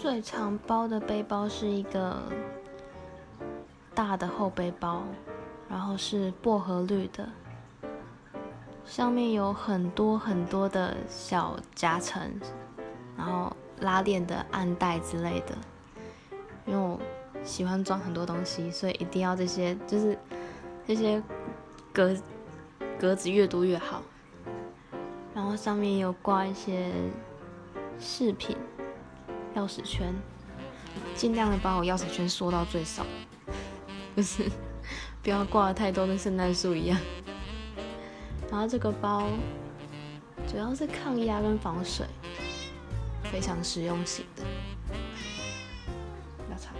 最常包的背包是一个大的厚背包，然后是薄荷绿的，上面有很多很多的小夹层，然后拉链的暗袋之类的。因为我喜欢装很多东西，所以一定要这些，就是这些格格子越多越好。然后上面有挂一些饰品、钥匙圈，尽量的把我钥匙圈缩到最少，就是 不要挂太多，跟圣诞树一样。然后这个包主要是抗压跟防水，非常实用型的。要擦。